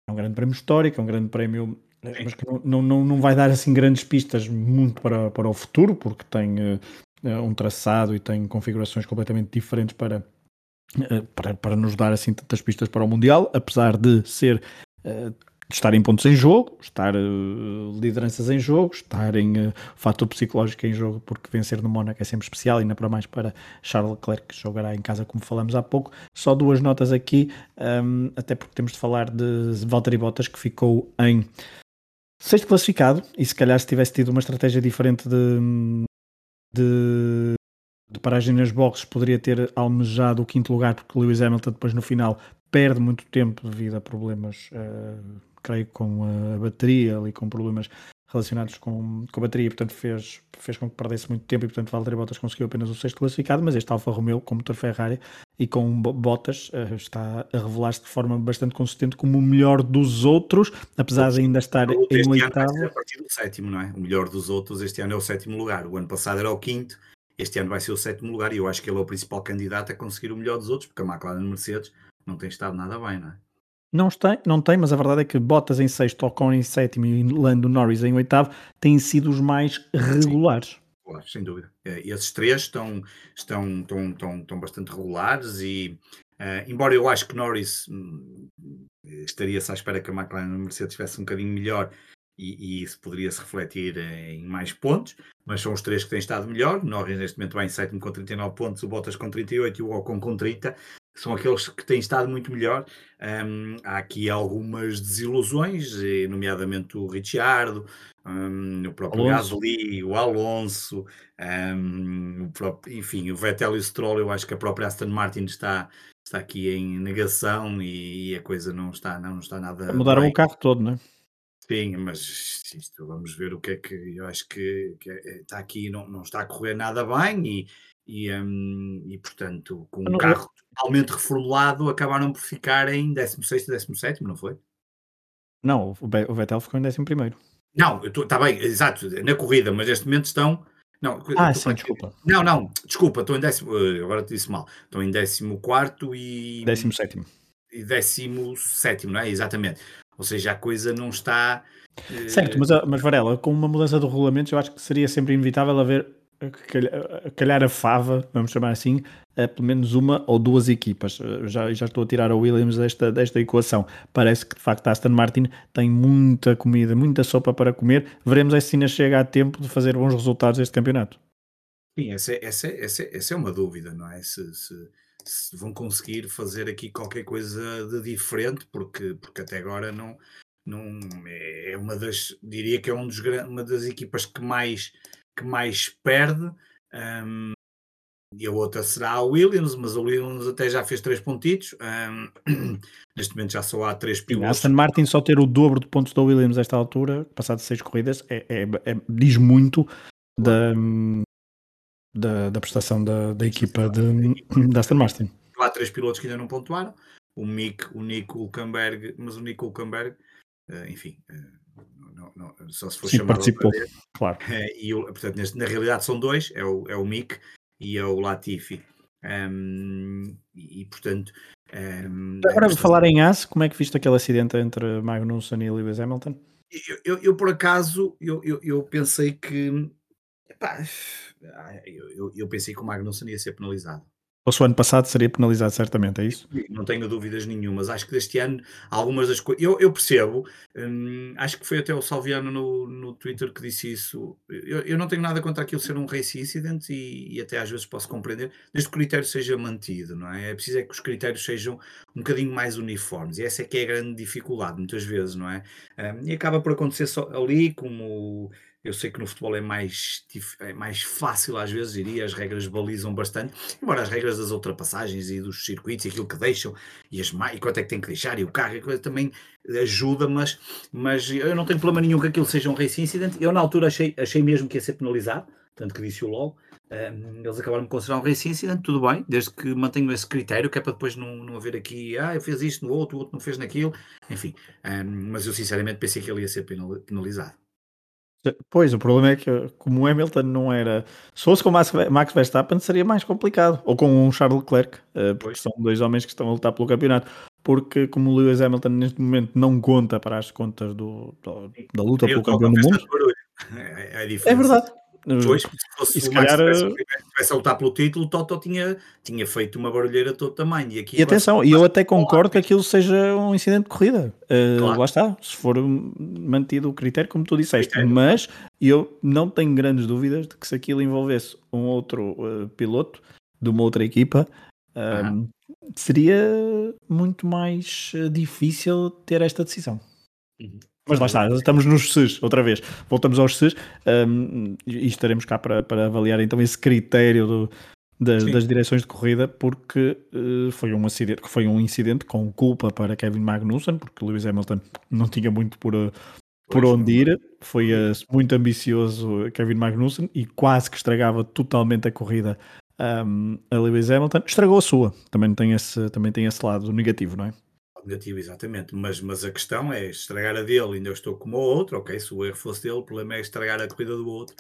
é um grande prémio histórico, é um grande prémio mas que não, não, não vai dar assim grandes pistas muito para, para o futuro, porque tem uh, um traçado e tem configurações completamente diferentes para, uh, para, para nos dar assim tantas pistas para o Mundial, apesar de ser uh, estar em pontos em jogo, estar uh, lideranças em jogo, estar em uh, fator psicológico em jogo, porque vencer no Mónaco é sempre especial, ainda para mais para Charles Leclerc, que jogará em casa, como falamos há pouco. Só duas notas aqui, um, até porque temos de falar de Valtteri Bottas, que ficou em Sexto classificado, e se calhar se tivesse tido uma estratégia diferente de, de, de paragem nas boxes, poderia ter almejado o quinto lugar, porque Lewis Hamilton depois no final perde muito tempo devido a problemas, uh, creio, com a bateria ali, com problemas relacionados com, com a bateria, portanto fez, fez com que perdesse muito tempo e portanto Valtteri Bottas conseguiu apenas o sexto classificado, mas este Alfa Romeo com motor Ferrari e com Bottas uh, está a revelar-se de forma bastante consistente como o melhor dos outros, apesar de ainda estar em oitavo. A partir do sétimo, não é? O melhor dos outros este ano é o sétimo lugar, o ano passado era o quinto, este ano vai ser o sétimo lugar e eu acho que ele é o principal candidato a conseguir o melhor dos outros, porque a McLaren Mercedes não tem estado nada bem, não é? Não tem, não tem, mas a verdade é que Bottas em sexto, Ocon em sétimo e Lando Norris em oitavo têm sido os mais regulares. Sim, claro, sem dúvida. Eh, esses três estão, estão, estão, estão, estão bastante regulares e, uh, embora eu acho que Norris hum, estaria-se à espera que a McLaren e a Mercedes estivesse um bocadinho melhor e, e, isso poderia se refletir em mais pontos, mas são os três que têm estado melhor. Norris neste momento vai em sétimo com 39 pontos, o Bottas com 38 e o Ocon com 30 são aqueles que têm estado muito melhor. Um, há aqui algumas desilusões, nomeadamente o Ricciardo, um, o próprio Alonso. Gasly, o Alonso, um, o próprio, enfim, o Vettel e o Stroll. Eu acho que a própria Aston Martin está, está aqui em negação e a coisa não está, não está nada. Mudaram bem. o carro todo, não é? Sim, mas isto, vamos ver o que é que eu acho que, que é, está aqui, não, não está a correr nada bem e, e, um, e portanto, com um carro totalmente reformulado, acabaram por ficar em 16 e 17, não foi? Não, o Vettel ficou em 11. Não, está bem, exato, na corrida, mas neste momento estão. Não, ah, sim, desculpa. Não, não, desculpa, estou em décimo. Eh, agora te disse mal. Estou em 14 e. 17. E 17, não é? Exatamente. Ou seja, a coisa não está. Certo, mas, mas Varela, com uma mudança do regulamento, eu acho que seria sempre inevitável haver calhar a fava, vamos chamar assim, a pelo menos uma ou duas equipas. Já, já estou a tirar a Williams desta, desta equação. Parece que de facto a Aston Martin tem muita comida, muita sopa para comer. Veremos se ainda chega a tempo de fazer bons resultados este campeonato. Sim, essa, é, essa, é, essa, é, essa é uma dúvida, não é? Se, se, se, vão conseguir fazer aqui qualquer coisa de diferente, porque, porque até agora não, não é uma das, diria que é um dos, uma das equipas que mais que mais perde. Um, e a outra será a Williams, mas a Williams até já fez três pontitos. Um, neste momento já só há três pilotos. A Aston Martin só ter o dobro de pontos da Williams esta altura, passado seis corridas, é, é, é, diz muito da, da, da prestação da, da equipa de, da Aston Martin. Há três pilotos que ainda não pontuaram. O Mick, o Nico Hulkenberg, mas o Nico Hulkenberg, uh, enfim, uh, não, não, só se for Sim, chamado participou, claro. É, e, portanto, neste, na realidade são dois, é o, é o Mick e é o Latifi. Um, e, portanto... Um, Agora, é falar em As, como é que viste aquele acidente entre Magnussen e Lewis Hamilton? Eu, eu, eu por acaso, eu, eu, eu pensei que... Epá, eu, eu, pensei que o Magnussen ia ser penalizado. Fosse o ano passado seria penalizado certamente, é isso? Não tenho dúvidas nenhumas. Acho que deste ano algumas das coisas. Eu, eu, percebo, hum, acho que foi até o Salviano no, no Twitter que disse isso. Eu, eu, não tenho nada contra aquilo ser um race incident e, e, até às vezes posso compreender, desde que o critério seja mantido, não é? É preciso é que os critérios sejam um bocadinho mais uniformes e essa é que é a grande dificuldade, muitas vezes, não é? Um, e acaba por acontecer só ali, como eu sei que no futebol é mais, é mais fácil, às vezes, diria, as regras balizam bastante, embora as regras das ultrapassagens e dos circuitos e aquilo que deixam, e, as, e quanto é que tem que deixar, e o carro, coisa também ajuda, mas, mas eu não tenho problema nenhum que aquilo seja um race incident. Eu, na altura, achei, achei mesmo que ia ser penalizado, tanto que disse o logo. Um, eles acabaram de considerar um race incident, tudo bem, desde que mantenham esse critério, que é para depois não, não haver aqui, ah, eu fiz isto no outro, o outro não fez naquilo, enfim. Um, mas eu sinceramente pensei que ele ia ser penalizado. Pois, o problema é que, como o Hamilton não era. Se fosse com Max, Max Verstappen, seria mais complicado. Ou com um Charles Leclerc, eh, porque pois. são dois homens que estão a lutar pelo campeonato. Porque, como o Lewis Hamilton neste momento não conta para as contas do, do da luta pelo campeão do mundo. É, é, é verdade. Pois, se fosse se o calhar, tivesse a lutar pelo título, o Toto tinha, tinha feito uma barulheira todo tamanho. E, aqui e atenção, e eu até concordo que aquilo seja um incidente de corrida. Uh, claro. Lá está, se for mantido o critério, como tu disseste. Critério. Mas eu não tenho grandes dúvidas de que se aquilo envolvesse um outro uh, piloto de uma outra equipa, uh, seria muito mais eh, difícil ter esta decisão. Uhum. Mas lá está, estamos nos SES, outra vez. Voltamos aos SES um, e estaremos cá para, para avaliar então esse critério do, das, das, direções de corrida, porque uh, foi, um acidente, foi um incidente com culpa para Kevin Magnussen, porque Lewis Hamilton não tinha muito por, uh, por onde ir. Foi uh, muito ambicioso Kevin Magnussen e quase que estragava totalmente a corrida um, a Lewis Hamilton. Estragou a sua, também tem esse, também tem esse lado negativo, não é? Negativo, exatamente. Mas, mas a questão é estragar a dele, ainda estou como o outro, ok? Se o erro fosse dele, o problema é estragar a corrida do outro.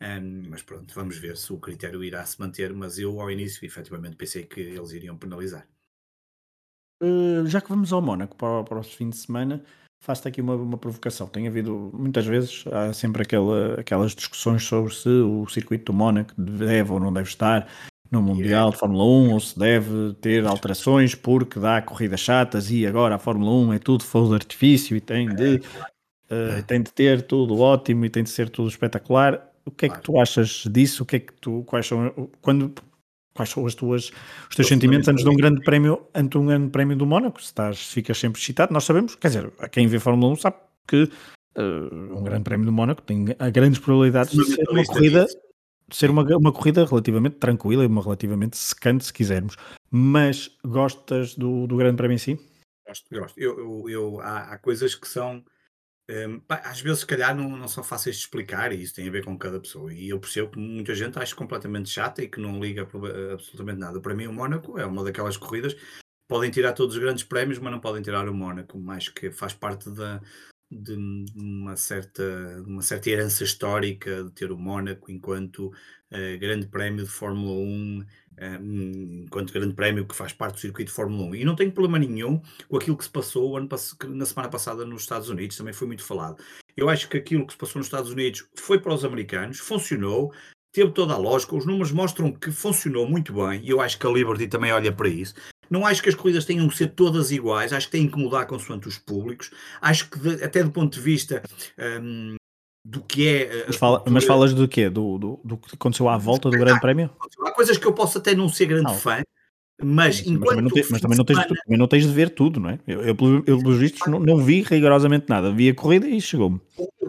Um, mas pronto, vamos ver se o critério irá se manter. Mas eu, ao início, efetivamente pensei que eles iriam penalizar. Uh, já que vamos ao Mónaco para, para o fim de semana, faço-te aqui uma, uma provocação. Tem havido, muitas vezes, há sempre aquela, aquelas discussões sobre se o circuito do Mónaco deve ou não deve estar no Mundial de Fórmula 1 ou se deve ter alterações porque dá corridas chatas e agora a Fórmula 1 é tudo fogo de artifício e tem de, uh, tem de ter tudo ótimo e tem de ser tudo espetacular. O que é que tu achas disso? O que é que tu, quais são, quando, quais são as tuas, os teus sentimentos antes de um grande prémio, antes de um grande prémio do Mónaco? Se estás, ficas sempre excitado, nós sabemos, quer dizer, quem vê Fórmula 1 sabe que uh, um grande prémio do Mónaco tem grandes probabilidades de ser uma corrida ser uma, uma corrida relativamente tranquila e uma relativamente secante, se quisermos. Mas gostas do, do Grande Prémio em si? Gosto, gosto. Eu, eu, eu há, há, coisas que são. Um, pá, às vezes, se calhar, não, não são fáceis de explicar e isso tem a ver com cada pessoa. E eu percebo que muita gente acha completamente chata e que não liga absolutamente nada. Para mim, o Mónaco é uma daquelas corridas. Podem tirar todos os grandes prémios, mas não podem tirar o Mónaco, mais que faz parte da, de uma certa, uma certa herança histórica de ter o Mónaco enquanto uh, grande prémio de Fórmula 1, uh, eh, enquanto grande prémio que faz parte do circuito de Fórmula 1. E não tenho problema nenhum com aquilo que se passou ano, na semana passada nos Estados Unidos, também foi muito falado. Eu acho que aquilo que se passou nos Estados Unidos foi para os americanos, funcionou, teve toda a lógica, os números mostram que funcionou muito bem, e eu acho que a Liberty também olha para isso. Não acho que as corridas tenham que ser todas iguais, acho que têm que mudar consoante os públicos. Acho que, de, até do ponto de vista um, do que é. Mas, fala, mas falas do quê? Do, do, do, que aconteceu à volta do Grande Prémio? Há coisas que eu posso até não ser grande não. fã, mas, mas, também não, te, mas também, não tens, semana... também não tens de ver tudo, não é? Eu, eu, eu pelos vistos, não, não, vi rigorosamente nada. Vi a corrida e chegou-me.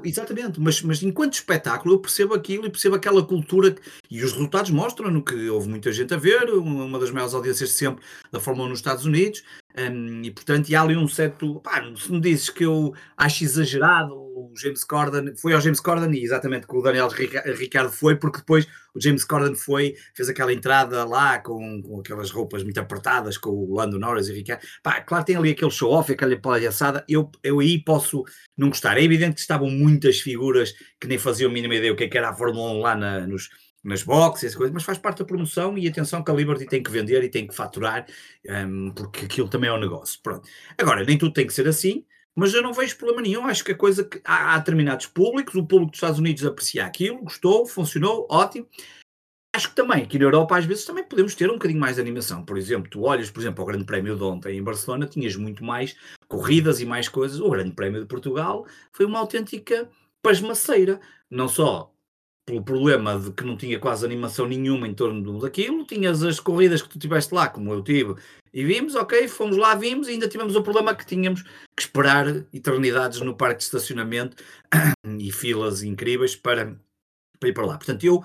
Exatamente, mas, mas enquanto espetáculo eu percebo aquilo e percebo aquela cultura que, e os resultados mostram-no que houve muita gente a ver, uma, das maiores audiências de sempre da Fórmula 1 nos Estados Unidos, um, e portanto, e há ali um certo. Pá, se me dizes que eu acho exagerado o James Corden, foi ao James Corden e exatamente que o Daniel Ricardo foi, porque depois o James Corden foi, fez aquela entrada lá com, com aquelas roupas muito apertadas com o Lando Norris e Ricardo. Pá, claro, tem ali aquele show-off, aquela palhaçada. Eu, eu aí posso não gostar. É evidente que estavam muitas figuras que nem faziam a mínima ideia o que, é que era a Fórmula 1 lá na, nos nas boxes, coisas, mas faz parte da promoção e atenção que a Liberty tem que vender e tem que faturar, um, porque aquilo também é um negócio. Pronto. Agora, nem tudo tem que ser assim, mas eu não vejo problema nenhum. Acho que a coisa que há, há determinados públicos, o público dos Estados Unidos aprecia aquilo, gostou, funcionou, ótimo. acho que também aqui na Europa às vezes também podemos ter um bocadinho mais de animação. Por exemplo, tu olhas, por exemplo, ao Grande Prémio de ontem em Barcelona, tinhas muito mais corridas e mais coisas. O Grande Prémio de Portugal foi uma autêntica pasmaceira. Não só pelo problema de que não tinha quase animação nenhuma em torno daquilo, tinhas as corridas que tu tiveste lá, como eu tive, e vimos, ok, fomos lá, vimos, e ainda tivemos o problema que tínhamos que esperar eternidades no parque de estacionamento e filas incríveis para, para ir para lá. Portanto, eu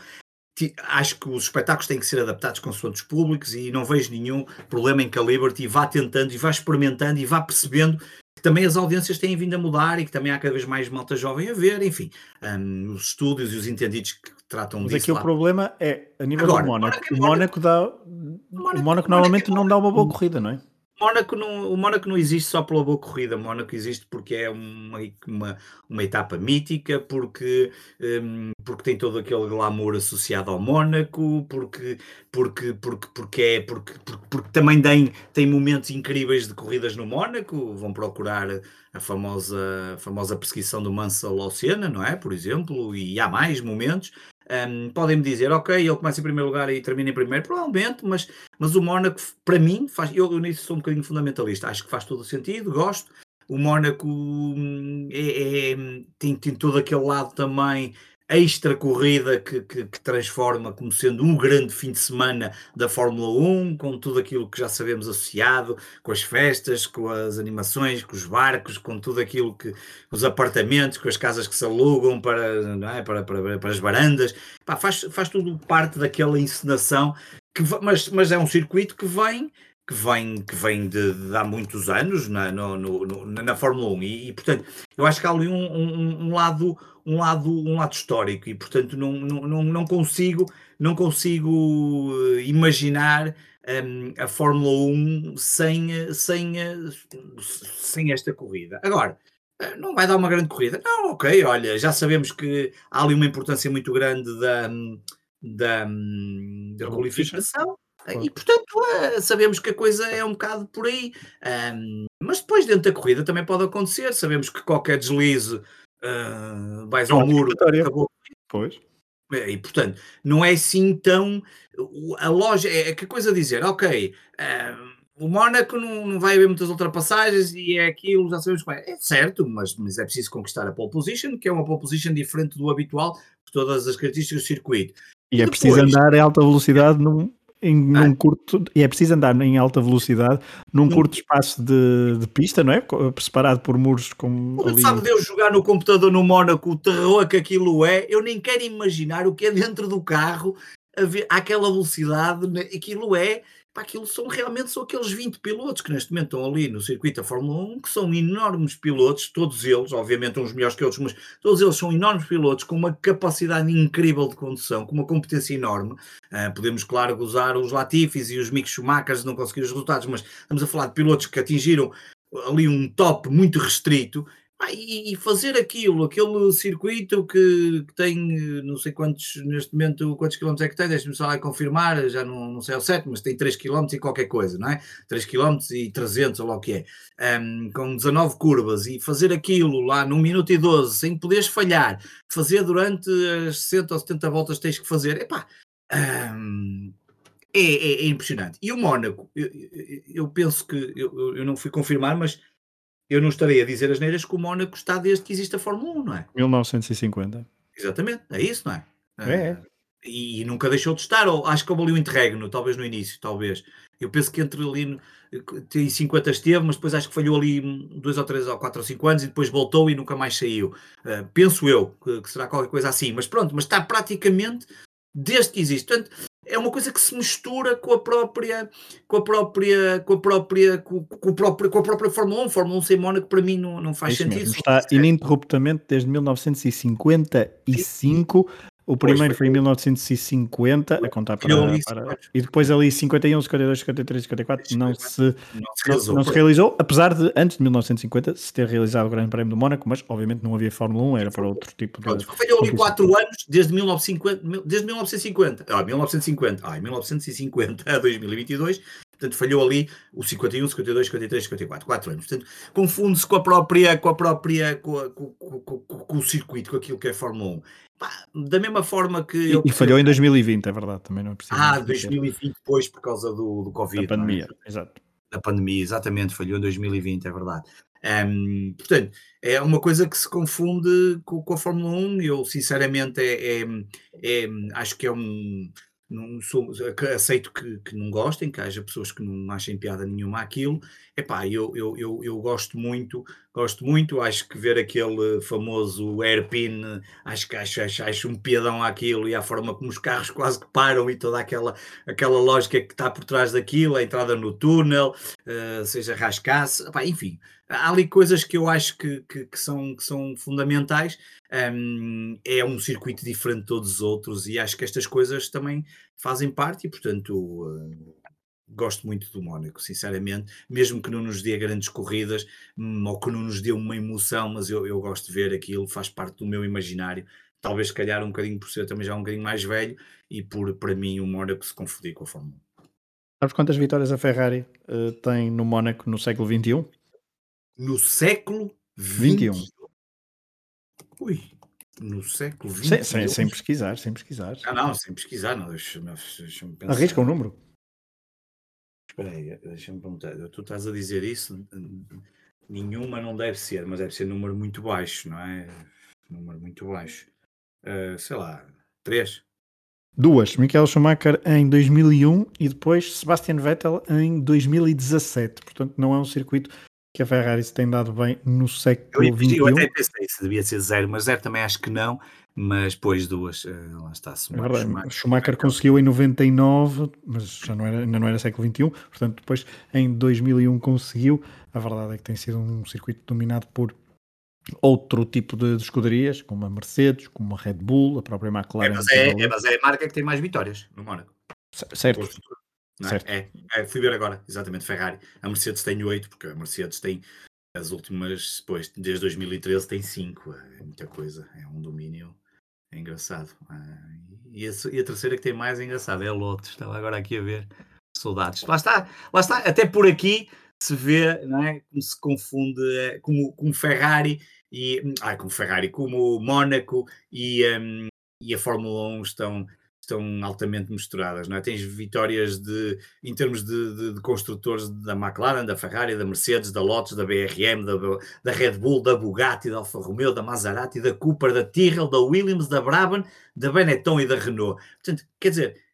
acho que os espetáculos têm que ser adaptados com os públicos e não vejo nenhum problema em que a Liberty vá tentando e vá experimentando e vá percebendo que também as audiências têm vindo a mudar e que também há cada vez mais malta jovem a ver, enfim, um, os estúdios e os entendidos que tratam Mas disso. aqui lá. o problema é, a nível Agora, do Mónaco, Mónaco é o Mónaco dá... O Mónaco normalmente não dá uma boa corrida, não é? Mónaco não, o Mónaco não existe só pela boa corrida, o Mónaco existe porque é uma, uma, uma etapa mítica, porque, um, porque tem todo aquele glamour associado ao Mónaco, porque, porque, porque, porque, é, porque, porque, porque também tem, tem momentos incríveis de corridas no Mónaco, vão procurar a famosa, a famosa perseguição do Mansell ao Senna, não é? Por exemplo, e há mais momentos. Um, Podem-me dizer, ok, ele começa em primeiro lugar e termina em primeiro, provavelmente, mas, mas o Mónaco, para mim, faz, eu, nisso sou um bocadinho fundamentalista, acho que faz todo o sentido, gosto. O Mónaco hum, é, é, tem, tem todo aquele lado também extra corrida que, que, que, transforma como sendo um grande fim de semana da Fórmula 1, com tudo aquilo que já sabemos associado, com as festas, com as animações, com os barcos, com tudo aquilo que os apartamentos, com as casas que se alugam para, não é? para, para, para as varandas, Pá, faz, faz tudo parte daquela encenação, que, mas, mas é um circuito que vem que vem, que vem de, de há muitos anos na, no, no, na Fórmula 1 e, e, portanto eu acho que há ali um, um, um, lado um lado um lado histórico. E portanto não, não, não consigo não consigo eh, imaginar um, a Fórmula 1 sem, sem, sem esta corrida. Agora eh, não vai dar uma grande corrida. Não ok olha já sabemos que há ali uma importância muito grande da da, da qualificação e portanto uh, sabemos que a coisa é um bocado por aí. Mas depois dentro da corrida também pode acontecer. Sabemos que qualquer deslize uh, vais ao muro. Acabou. Pois. E portanto, não é assim tão. A loja é que a coisa dizer, ok, o Mónaco não, não, vai haver muitas ultrapassagens e é aquilo, já sabemos como é. É certo, mas, mas é preciso conquistar a pole position, que é uma pole position diferente do habitual, por todas as características do circuito. E, e é depois, preciso andar a alta velocidade num, em, num ah. curto, e é preciso andar em alta velocidade num curto espaço de, de, pista, não é? Separado por muros com. Ali... Sabe Deus jogar no computador no Mónaco, o terror que aquilo é, eu nem quero imaginar o que é dentro do carro, a ver, àquela velocidade, né? aquilo é Pá, aquilo são realmente são aqueles 20 pilotos que neste momento estão ali no circuito da Fórmula 1, que são enormes pilotos, todos eles, obviamente uns melhores que outros, mas todos eles são enormes pilotos com uma capacidade incrível de condução, com uma competência enorme. Uh, podemos, claro, gozar os Latifis e os Mick Schumachers não conseguiram os resultados, mas estamos a falar de pilotos que atingiram ali um top muito restrito ah, e, fazer aquilo, aquele circuito que, que, tem não sei quantos, neste momento, quantos quilómetros é que tem, deixe-me só lá confirmar, já não, não sei ao certo, mas tem 3 km e qualquer coisa, não é? 3 km e 300 ou lá o que é, um, com 19 curvas e fazer aquilo lá num minuto e 12 sem poderes falhar, fazer durante as 60 ou 70 voltas tens que fazer, epá, um, é, é, é, impressionante. E o Mónaco, eu, eu penso que, eu, eu não fui confirmar, mas eu não estarei a dizer as neiras que o Mónaco está desde que existe a Fórmula 1, não é? 1950. Exatamente, é isso, não é? É. Uh, e nunca deixou de estar, ou acho que houve ali um interregno, talvez no início, talvez. Eu penso que entre ali em 50 esteve, mas depois acho que falhou ali dois ou três ou quatro ou cinco anos e depois voltou e nunca mais saiu. Uh, penso eu que, que, será qualquer coisa assim, mas pronto, mas está praticamente desde que existe. Portanto, é uma coisa que se mistura com a própria com a própria com a própria com, com, o próprio, com a própria Fórmula 1 Fórmula 1 sem Mónaco para mim não, não faz sentido mesmo. está ininterruptamente desde 1955 o primeiro foi. em 1950, a contar para, para, E depois ali 51, 52, 53, 54 não se, não se, realizou, não se realizou, apesar de antes de 1950 se ter realizado o Grande Prémio do Mónaco, mas obviamente não havia Fórmula 1, era para outro tipo de. Falhou ali 4 anos desde 1950, desde 1950, ah, 1950, ah, 1950 a 2022, Portanto, falhou ali o 51, 52, 53, 54, 4 anos. Portanto, confunde-se com a própria, com a própria, com, a, com, com, com, o circuito, com aquilo que é Fórmula 1. Pá, da mesma forma que. E, e falhou em 2020, é verdade, também não é preciso. Ah, 2020, depois, por causa do, do Covid. Da pandemia, é? exato. Da pandemia, exatamente, falhou em 2020, é verdade. Um, portanto, é uma coisa que se confunde com, com a Fórmula 1. Eu, sinceramente, é, é, é, acho que é um não sou, aceito que, que, não gostem, que haja pessoas que não achem piada nenhuma àquilo. Epá, eu, eu, eu, eu gosto muito, gosto muito, acho que ver aquele famoso airpin, acho que acho, acho, acho um piadão àquilo e a forma como os carros quase que param e toda aquela, aquela lógica que está por trás daquilo, a entrada no túnel, uh, seja rascasse, enfim, há ali coisas que eu acho que, que, que são, que são fundamentais. Um, é um circuito diferente de todos os outros e acho que estas coisas também fazem parte e, portanto, uh, gosto muito do Mónaco, sinceramente, mesmo que não nos dê grandes corridas um, ou que não nos dê uma emoção, mas eu, eu gosto de ver aquilo, faz parte do meu imaginário. Talvez, se calhar, um bocadinho por ser também já um bocadinho mais velho e por, para mim, o Mónaco se confundir com a Fórmula 1. Sabes quantas vitórias a Ferrari uh, tem no Mónaco no século XXI? no século XXI. Ui, no século XXI. Sem, sem, sem, pesquisar, sem pesquisar. Ah, não, sem pesquisar, não, deixa pensar. Arrisca um número. Espera aí, deixa-me perguntar. Tu estás a dizer isso? Nenhuma não deve ser, mas deve ser número muito baixo, não é? Número muito baixo. Uh, sei lá, três. Duas, Michael Schumacher em 2001 e depois Sebastian Vettel em 2017. Portanto, não é um circuito que a Ferrari se tem dado bem no século XXI. Eu, até pensei se devia ser zero, mas zero também acho que não. Mas depois duas, uh, lá está. Schumacher, é Schumacher, Schumacher conseguiu em 99, mas já não era, ainda não era século XXI. Portanto, depois em 2001 conseguiu. A verdade é que tem sido um circuito dominado por outro tipo de, de escuderias, como a Mercedes, como a Red Bull, a própria McLaren. É, mas, é, é, mas é a marca que tem mais vitórias no Mónaco. Certo. É? É, é, fui ver agora, exatamente, Ferrari. A Mercedes tem 8, porque a Mercedes tem as últimas, depois, desde 2013 tem 5. É muita coisa, é um domínio é engraçado. Ah, e, a, e, a, terceira que tem mais é engraçado, é a Lotus. Estava agora aqui a ver saudades. Lá está, lá está, até por aqui se vê, não é? Como se confunde, é, como, como Ferrari e, ah, como Ferrari, como Mónaco e, um, e a Fórmula 1 estão estão altamente misturadas, não é? Tens vitórias de, em termos de, de, de, construtores da McLaren, da Ferrari, da Mercedes, da Lotus, da BRM, da, da Red Bull, da Bugatti, da Alfa Romeo, da Maserati, da Cooper, da Tyrrell, da Williams, da Brabham, da Benetton e da Renault. Portanto, quer dizer,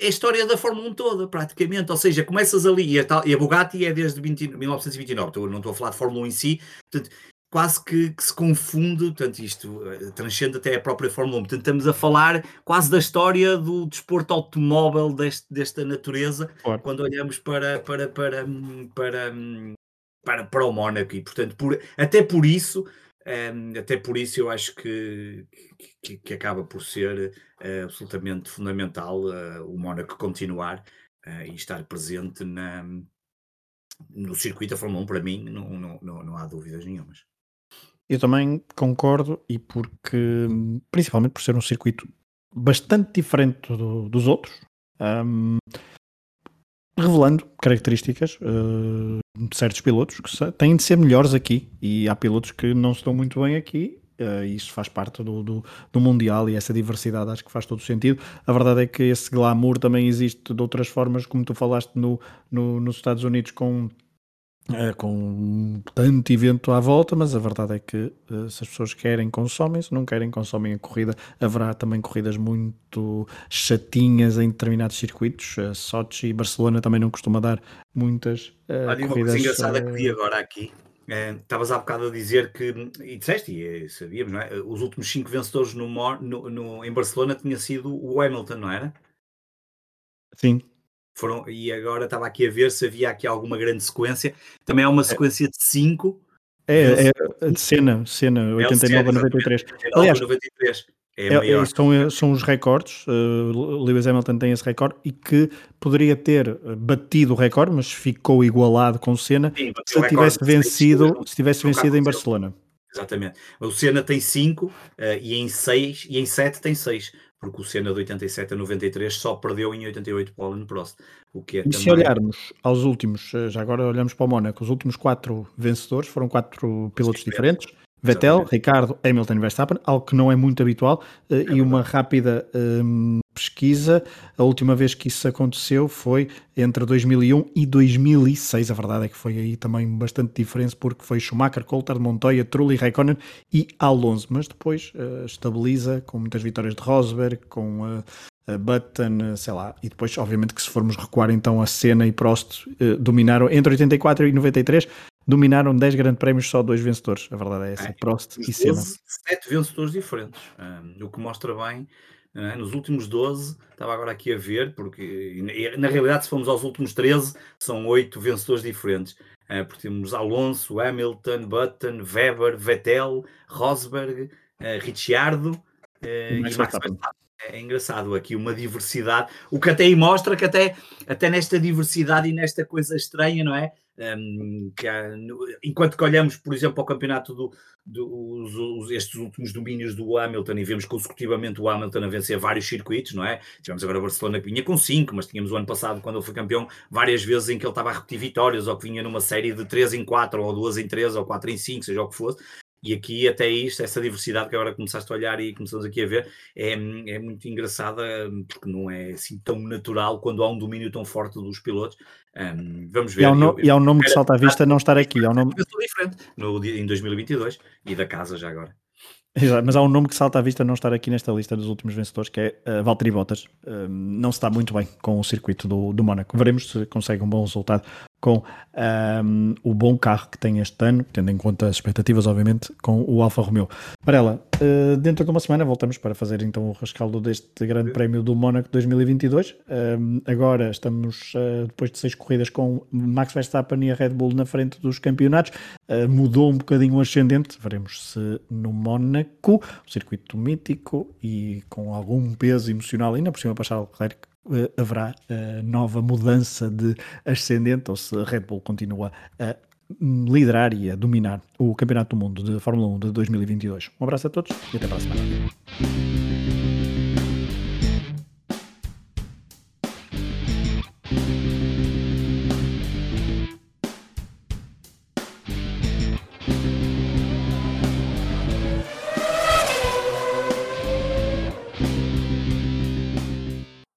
é a história da Fórmula 1 toda, praticamente. Ou seja, começas ali, e a, e a Bugatti é desde 20, 1929, não estou a falar de Fórmula 1 em si, portanto, quase que, que, se confunde, portanto, isto uh, transcende até a própria Fórmula 1. Portanto, estamos a falar quase da história do desporto automóvel deste, desta natureza, claro. quando olhamos para, para, para, para, para, para o Mónaco. E, portanto, por, até por isso, um, até por isso eu acho que, que, que acaba por ser uh, absolutamente fundamental uh, o Mónaco continuar e estar presente na, no circuito da Fórmula 1, para mim, não, não, não, não há dúvidas nenhumas. Eu também concordo e porque, principalmente por ser um circuito bastante diferente do, dos outros, um, revelando características uh, de certos pilotos que têm de ser melhores aqui e há pilotos que não estão muito bem aqui. Uh, isso faz parte do, do, do, Mundial e essa diversidade acho que faz todo sentido. A verdade é que esse glamour também existe de outras formas, como tu falaste no, no nos Estados Unidos, com é, com tanto evento à volta, mas a verdade é que uh, se as pessoas querem, consomem, se não querem, consomem a corrida. Haverá também corridas muito chatinhas em determinados circuitos. Uh, Sochi e Barcelona também não costuma dar muitas uh, Olha, corridas. Uma coisa engraçada que vi agora aqui. Estavas há bocado a dizer que, e disseste, e sabíamos, não é? Os últimos cinco vencedores no, no, no, em Barcelona tinha sido o Hamilton, não era? Sim, foram, e agora estava aqui a ver se havia aqui alguma grande sequência. Também é uma sequência de 5. É, é, de cena, cena 89 a 93. Aliás, 93. É, é, é são, são os recordes. Uh, Lewis Hamilton tem esse recorde e que poderia ter batido o recorde, mas ficou igualado com Senna Sim, se tivesse vencido, se tivesse vencido em Barcelona. Exatamente. O Senna tem 5 uh, e em 6 e em 7 tem 6, porque o Senna de 87 a 93 só perdeu em 88 para o Alan Prost. O que é E também... se olharmos aos últimos, eh, já agora olhamos para o Mónaco, os últimos quatro vencedores foram quatro pilotos diferentes. Vettel, Exatamente. Ricardo, Hamilton e Verstappen, algo que não é muito habitual, é e uma rápida um, pesquisa, a última vez que isso aconteceu foi entre 2001 e 2006, a verdade é que foi aí também bastante diferença, porque foi Schumacher, Coulthard, Montoya, Trulli, Raikkonen e Alonso, mas depois uh, estabiliza com muitas vitórias de Rosberg, com uh, Button, sei lá, e depois, obviamente, que se formos recuar então a Senna e Prost uh, dominaram entre 84 e 93, dominaram 10 grandes prémios, só dois vencedores. A verdade é essa, é, Prost e Senna. 7 vencedores diferentes, um, o que mostra bem. É? Nos últimos 12, estava agora aqui a ver, porque na realidade, se formos aos últimos 13, são 8 vencedores diferentes. Uh, porque temos Alonso, Hamilton, Button, Weber, Vettel, Rosberg, uh, Ricciardo uh, e Max Verstappen. É engraçado aqui uma diversidade, o que até aí mostra que até, até nesta diversidade e nesta coisa estranha, não é? Que há, enquanto que olhamos, por exemplo, ao campeonato do, do estes últimos domínios do Hamilton e vemos consecutivamente o Hamilton a vencer vários circuitos, não é? Tivemos agora Barcelona que vinha com 5, mas tínhamos o ano passado, quando ele foi campeão, várias vezes em que ele estava a repetir vitórias, ou que vinha numa série de 3 em 4, ou 2 em 3, ou 4 em 5, seja o que fosse. E aqui até isto, essa diversidade que agora começaste a olhar e começamos aqui a ver, é, é muito engraçada, porque não é assim tão natural quando há um domínio tão forte dos pilotos. Um, vamos ver. E há um, no, e há um nome que salta à vista não estar aqui. Há um nome... diferente no, em 2022 e da casa já agora. Exato, mas há um nome que salta à vista não estar aqui nesta lista dos últimos vencedores, que é uh, Valtteri Bottas. Uh, não se está muito bem com o circuito do, do Mónaco. Veremos se consegue um bom resultado com um, o bom carro que tem este ano, tendo em conta as expectativas, obviamente, com o Alfa Romeo. Varela, uh, dentro de uma semana voltamos para fazer então o rescaldo deste Grande Prémio do Mónaco 2022. Um, agora estamos, uh, depois de seis corridas, com Max Verstappen e a Red Bull na frente dos campeonatos. Uh, mudou um bocadinho o ascendente, veremos se no Mónaco, o circuito mítico e com algum peso emocional, ainda por cima para Charles Leclerc, haverá uh, nova mudança de ascendente ou se a Red Bull continua a liderar e a dominar o Campeonato do Mundo de Fórmula 1 de 2022. Um abraço a todos e até para a semana.